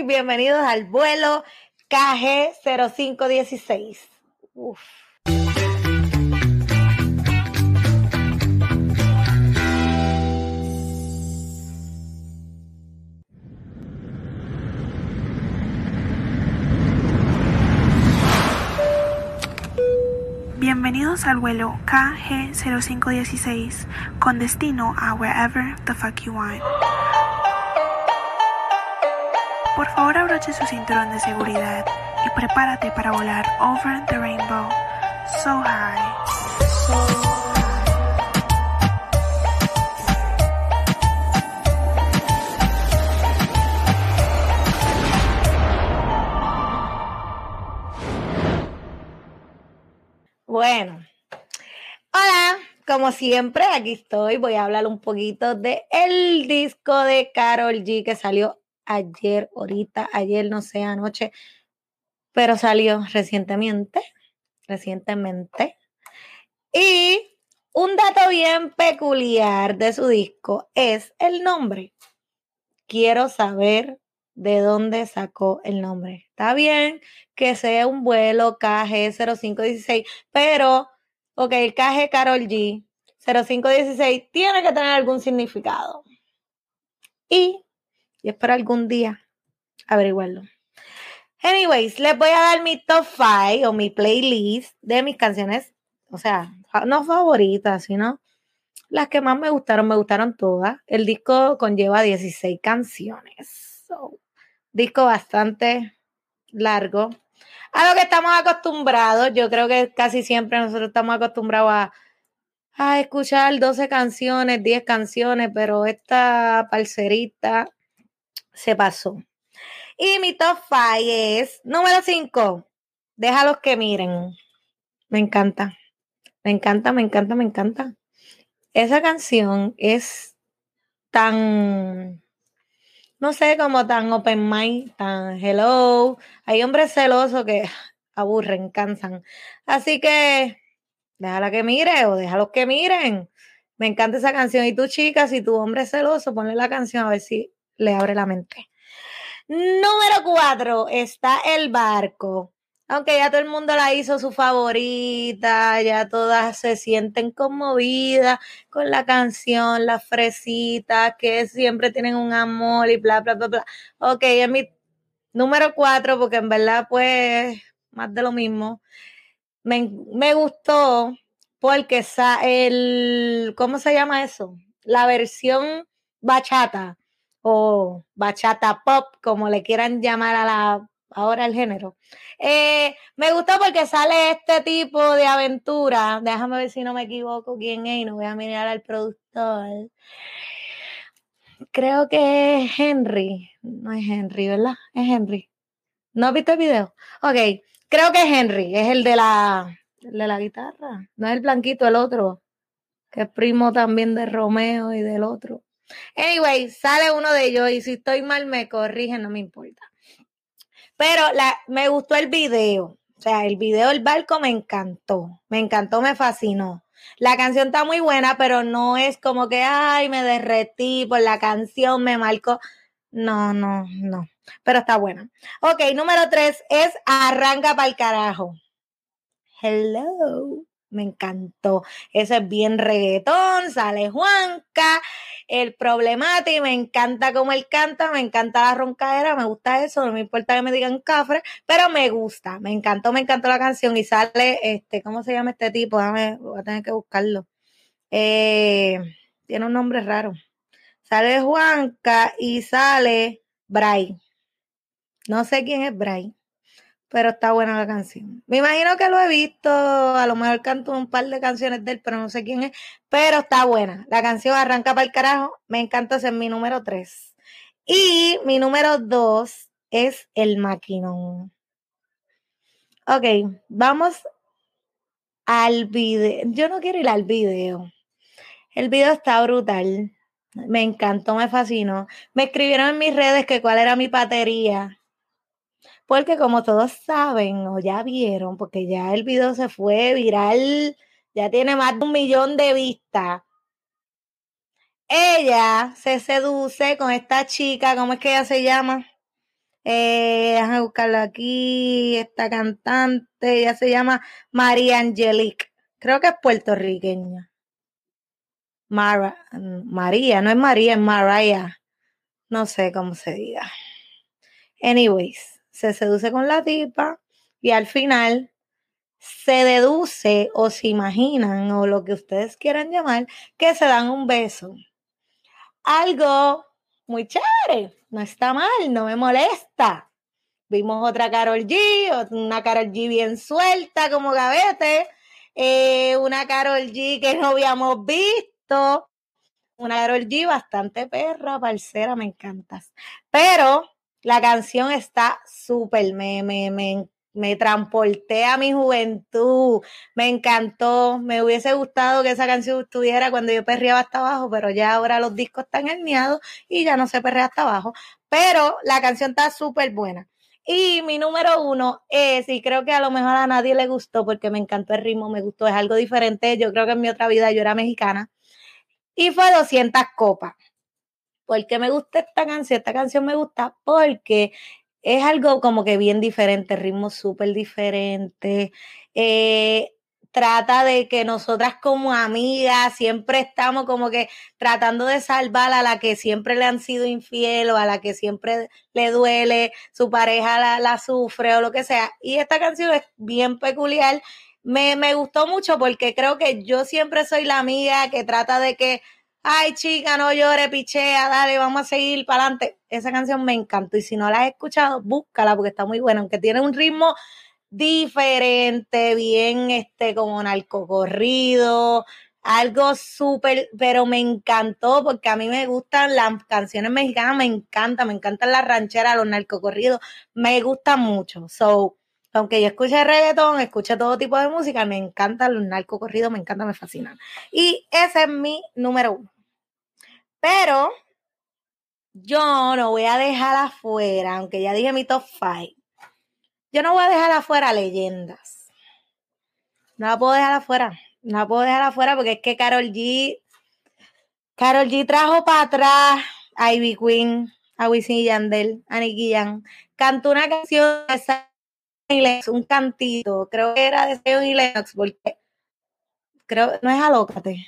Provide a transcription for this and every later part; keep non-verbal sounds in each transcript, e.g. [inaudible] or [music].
Bienvenidos al vuelo KG0516. Uf. Bienvenidos al vuelo KG0516 con destino a wherever the fuck you want. Por favor abroche su cinturón de seguridad y prepárate para volar over the rainbow, so high. Bueno, hola, como siempre, aquí estoy. Voy a hablar un poquito de el disco de Carol G que salió ayer, ahorita, ayer, no sé, anoche, pero salió recientemente, recientemente. Y un dato bien peculiar de su disco es el nombre. Quiero saber de dónde sacó el nombre. Está bien que sea un vuelo KG0516, pero, ok, el KG Carol G 0516 tiene que tener algún significado. Y, y espero algún día averiguarlo. Anyways, les voy a dar mi top 5 o mi playlist de mis canciones, o sea, no favoritas, sino las que más me gustaron, me gustaron todas. El disco conlleva 16 canciones. Disco bastante largo. A lo que estamos acostumbrados, yo creo que casi siempre nosotros estamos acostumbrados a escuchar 12 canciones, 10 canciones, pero esta parcerita se pasó. Y mi top 5 es número 5. Déjalos que miren. Me encanta. Me encanta, me encanta, me encanta. Esa canción es tan no sé, como tan open mind, tan hello. Hay hombres celosos que [laughs] aburren, cansan. Así que déjala que mire o déjalos que miren. Me encanta esa canción. Y tú, chica, si tu hombre es celoso, ponle la canción a ver si le abre la mente. Número cuatro está El Barco aunque ya todo el mundo la hizo su favorita, ya todas se sienten conmovidas con la canción, las fresitas, que siempre tienen un amor y bla, bla, bla, bla. Ok, es mi número cuatro, porque en verdad, pues, más de lo mismo. Me, me gustó porque el, ¿cómo se llama eso? La versión bachata o bachata pop, como le quieran llamar a la ahora el género. Eh, me gustó porque sale este tipo de aventura. Déjame ver si no me equivoco quién es y no voy a mirar al productor. Creo que es Henry. No es Henry, ¿verdad? Es Henry. ¿No has visto el video? Ok, creo que es Henry, es el de la, de la guitarra. No es el blanquito, el otro, que es primo también de Romeo y del otro. Anyway, sale uno de ellos y si estoy mal me corrigen, no me importa. Pero la, me gustó el video. O sea, el video del barco me encantó. Me encantó, me fascinó. La canción está muy buena, pero no es como que, ay, me derretí por la canción, me marcó. No, no, no. Pero está buena. Ok, número tres es Arranca para el carajo. Hello me encantó. Eso es bien reggaetón, sale Juanca, el problemático, me encanta cómo él canta, me encanta la roncadera, me gusta eso, no me importa que me digan cafre, pero me gusta, me encantó, me encantó la canción y sale, este, ¿cómo se llama este tipo? Dame, voy a tener que buscarlo. Eh, tiene un nombre raro. Sale Juanca y sale Bray. No sé quién es Bray pero está buena la canción. Me imagino que lo he visto, a lo mejor canto un par de canciones de él, pero no sé quién es, pero está buena. La canción arranca para el carajo, me encanta, es mi número tres. Y mi número dos es El Maquinón. Ok, vamos al video. Yo no quiero ir al video. El video está brutal. Me encantó, me fascinó. Me escribieron en mis redes que cuál era mi patería porque como todos saben o ya vieron, porque ya el video se fue viral, ya tiene más de un millón de vistas. Ella se seduce con esta chica, ¿cómo es que ella se llama? Eh, déjame buscarlo aquí. Esta cantante, ella se llama María Angelique. Creo que es puertorriqueña. Mara, María, no es María, es Mariah. No sé cómo se diga. Anyways, se seduce con la tipa y al final se deduce o se imaginan o lo que ustedes quieran llamar que se dan un beso. Algo muy chévere, no está mal, no me molesta. Vimos otra Carol G, una Carol G bien suelta como gavete, eh, una Carol G que no habíamos visto, una Carol G bastante perra, parcera, me encantas. Pero la canción está súper, me, me, me me transporté a mi juventud, me encantó, me hubiese gustado que esa canción estuviera cuando yo perreaba hasta abajo, pero ya ahora los discos están herniados y ya no se perrea hasta abajo, pero la canción está súper buena. Y mi número uno es, y creo que a lo mejor a nadie le gustó porque me encantó el ritmo, me gustó, es algo diferente, yo creo que en mi otra vida yo era mexicana, y fue 200 copas. ¿Por qué me gusta esta canción? Esta canción me gusta porque es algo como que bien diferente, ritmo súper diferente. Eh, trata de que nosotras como amigas siempre estamos como que tratando de salvar a la que siempre le han sido infiel o a la que siempre le duele, su pareja la, la sufre o lo que sea. Y esta canción es bien peculiar. Me, me gustó mucho porque creo que yo siempre soy la amiga que trata de que ay chica, no llore, pichea, dale, vamos a seguir para adelante. Esa canción me encantó y si no la has escuchado, búscala porque está muy buena, aunque tiene un ritmo diferente, bien este como narcocorrido, algo súper, pero me encantó porque a mí me gustan las canciones mexicanas, me encanta, me encantan las rancheras, los narcocorridos, me gustan mucho. So, aunque yo escuche reggaetón, escuche todo tipo de música, me encantan los narcocorridos, me encanta, me fascinan. Y ese es mi número uno. Pero yo no voy a dejar afuera, aunque ya dije mi top five, yo no voy a dejar afuera leyendas. No la puedo dejar afuera. No la puedo dejar afuera porque es que Carol G. Carol G trajo para atrás a Ivy Queen, a Wisin Yandel, a Nicky Jam. Cantó una canción de un cantito, creo que era de Zion y Lennox, porque creo, no es Alócate.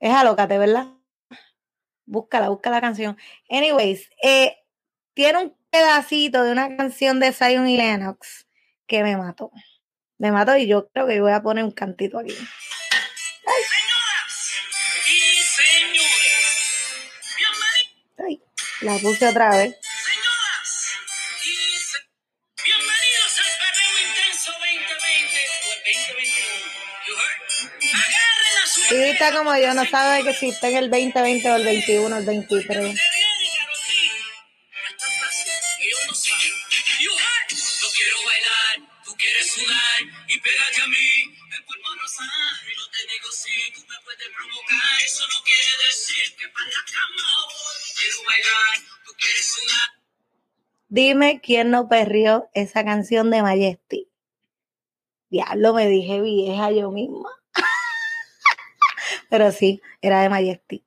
Es Alócate, ¿verdad? Búscala, busca la canción. Anyways, eh, tiene un pedacito de una canción de Zion y Lennox que me mató. Me mató y yo creo que voy a poner un cantito aquí. Ay. la puse otra vez. Y está como yo, no sabe que si está en el 2020 o el 21 o el 23. que viene, Karol G. No está fácil, ellos no saben. You heard? Yo quiero bailar, tú quieres sudar y pégate a mí. El cuerpo rosario, yo te digo sí, tú me puedes provocar. Eso no quiere decir que para la cama voy. Quiero bailar, tú quieres sudar. Dime quién no perrió esa canción de Majesty. Diablo, me dije vieja yo misma. Pero sí, era de Majesty.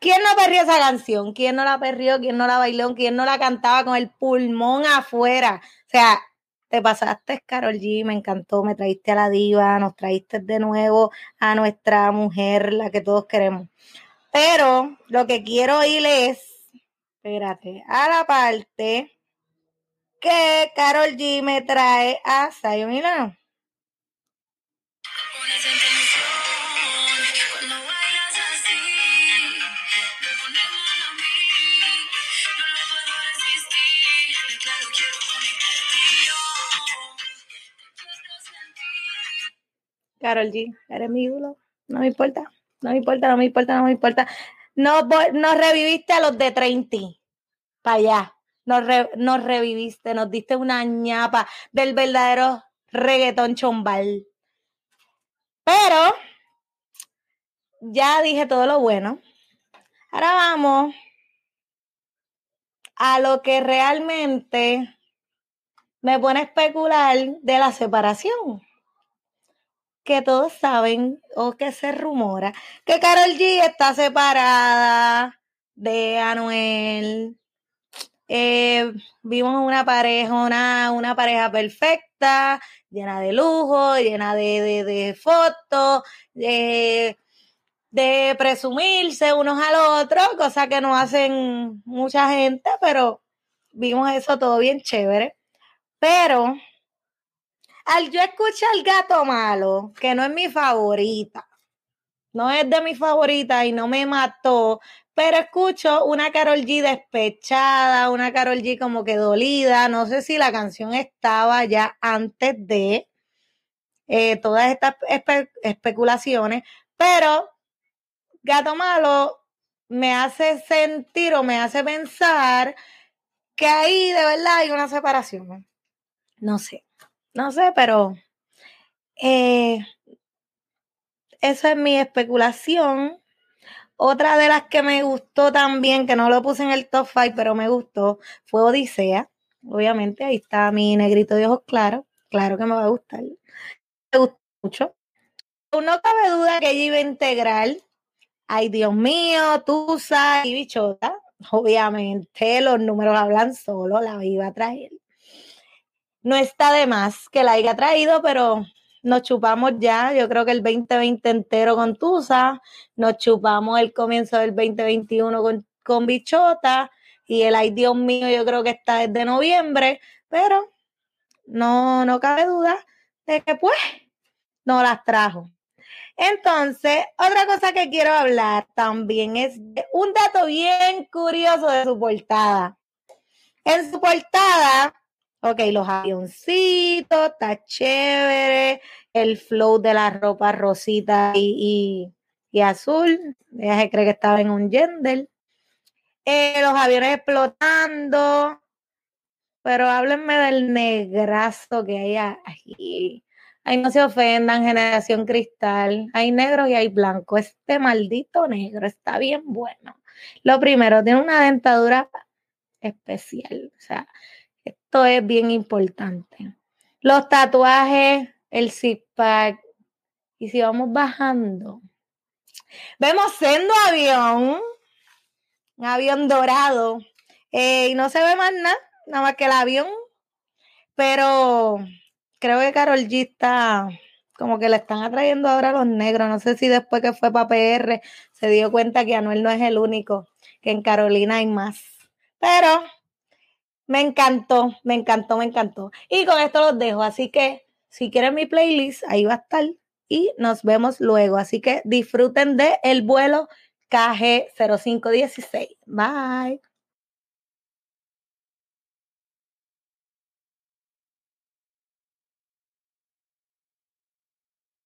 ¿Quién no perrió esa canción? ¿Quién no la perrió? ¿Quién no la bailó? ¿Quién no la cantaba con el pulmón afuera? O sea, te pasaste, Carol G, me encantó, me traíste a la diva, nos traíste de nuevo a nuestra mujer, la que todos queremos. Pero lo que quiero oír es, espérate, a la parte que Carol G me trae a Zion y Carol G, eres mi ídolo. No me importa, no me importa, no me importa, no me importa. Nos, vo- nos reviviste a los de 30. Para allá. Nos, re- nos reviviste, nos diste una ñapa del verdadero reggaetón chombal. Pero ya dije todo lo bueno. Ahora vamos a lo que realmente me pone a especular de la separación que todos saben o que se rumora que Carol G está separada de Anuel. eh, vimos una pareja, una, una pareja perfecta, llena de lujo, llena de, de, de fotos, de, de presumirse unos al otro, cosa que no hacen mucha gente, pero vimos eso todo bien chévere. Pero al yo escuchar el gato malo, que no es mi favorita, no es de mi favorita y no me mató, pero escucho una Carol G despechada, una Carol G como que dolida, no sé si la canción estaba ya antes de eh, todas estas especulaciones, pero Gato Malo me hace sentir o me hace pensar que ahí de verdad hay una separación. No sé, no sé, pero eh, esa es mi especulación. Otra de las que me gustó también, que no lo puse en el top 5, pero me gustó, fue Odisea. Obviamente, ahí está mi negrito de ojos claros. Claro que me va a gustar. Me gustó mucho. No cabe duda que ella iba a integrar. Ay, Dios mío, Tusa y Bichota. Obviamente, los números hablan solo, la iba a traer. No está de más que la haya traído, pero nos chupamos ya, yo creo que el 2020 entero con Tusa, nos chupamos el comienzo del 2021 con, con Bichota y el ay Dios mío, yo creo que está desde noviembre, pero no, no cabe duda de que pues no las trajo. Entonces, otra cosa que quiero hablar también es un dato bien curioso de su portada. En su portada Ok, los avioncitos, está chévere. El flow de la ropa rosita y, azul. Ella se cree que estaba en un gender. Eh, los aviones explotando. Pero háblenme del negrazo que hay ahí. Ay, no se ofendan, generación cristal. Hay negro y hay blanco. Este maldito negro está bien bueno. Lo primero, tiene una dentadura especial. O sea, esto es bien importante. Los tatuajes, el zip pack. Y si vamos bajando, vemos siendo avión, un avión dorado. Eh, y no se ve más nada, nada más que el avión. Pero creo que Carol G está como que le están atrayendo ahora a los negros. No sé si después que fue para PR se dio cuenta que Anuel no es el único, que en Carolina hay más. Pero me encantó, me encantó, me encantó. Y con esto los dejo. Así que si quieren mi playlist, ahí va a estar. Y nos vemos luego. Así que disfruten de el vuelo KG0516. Bye.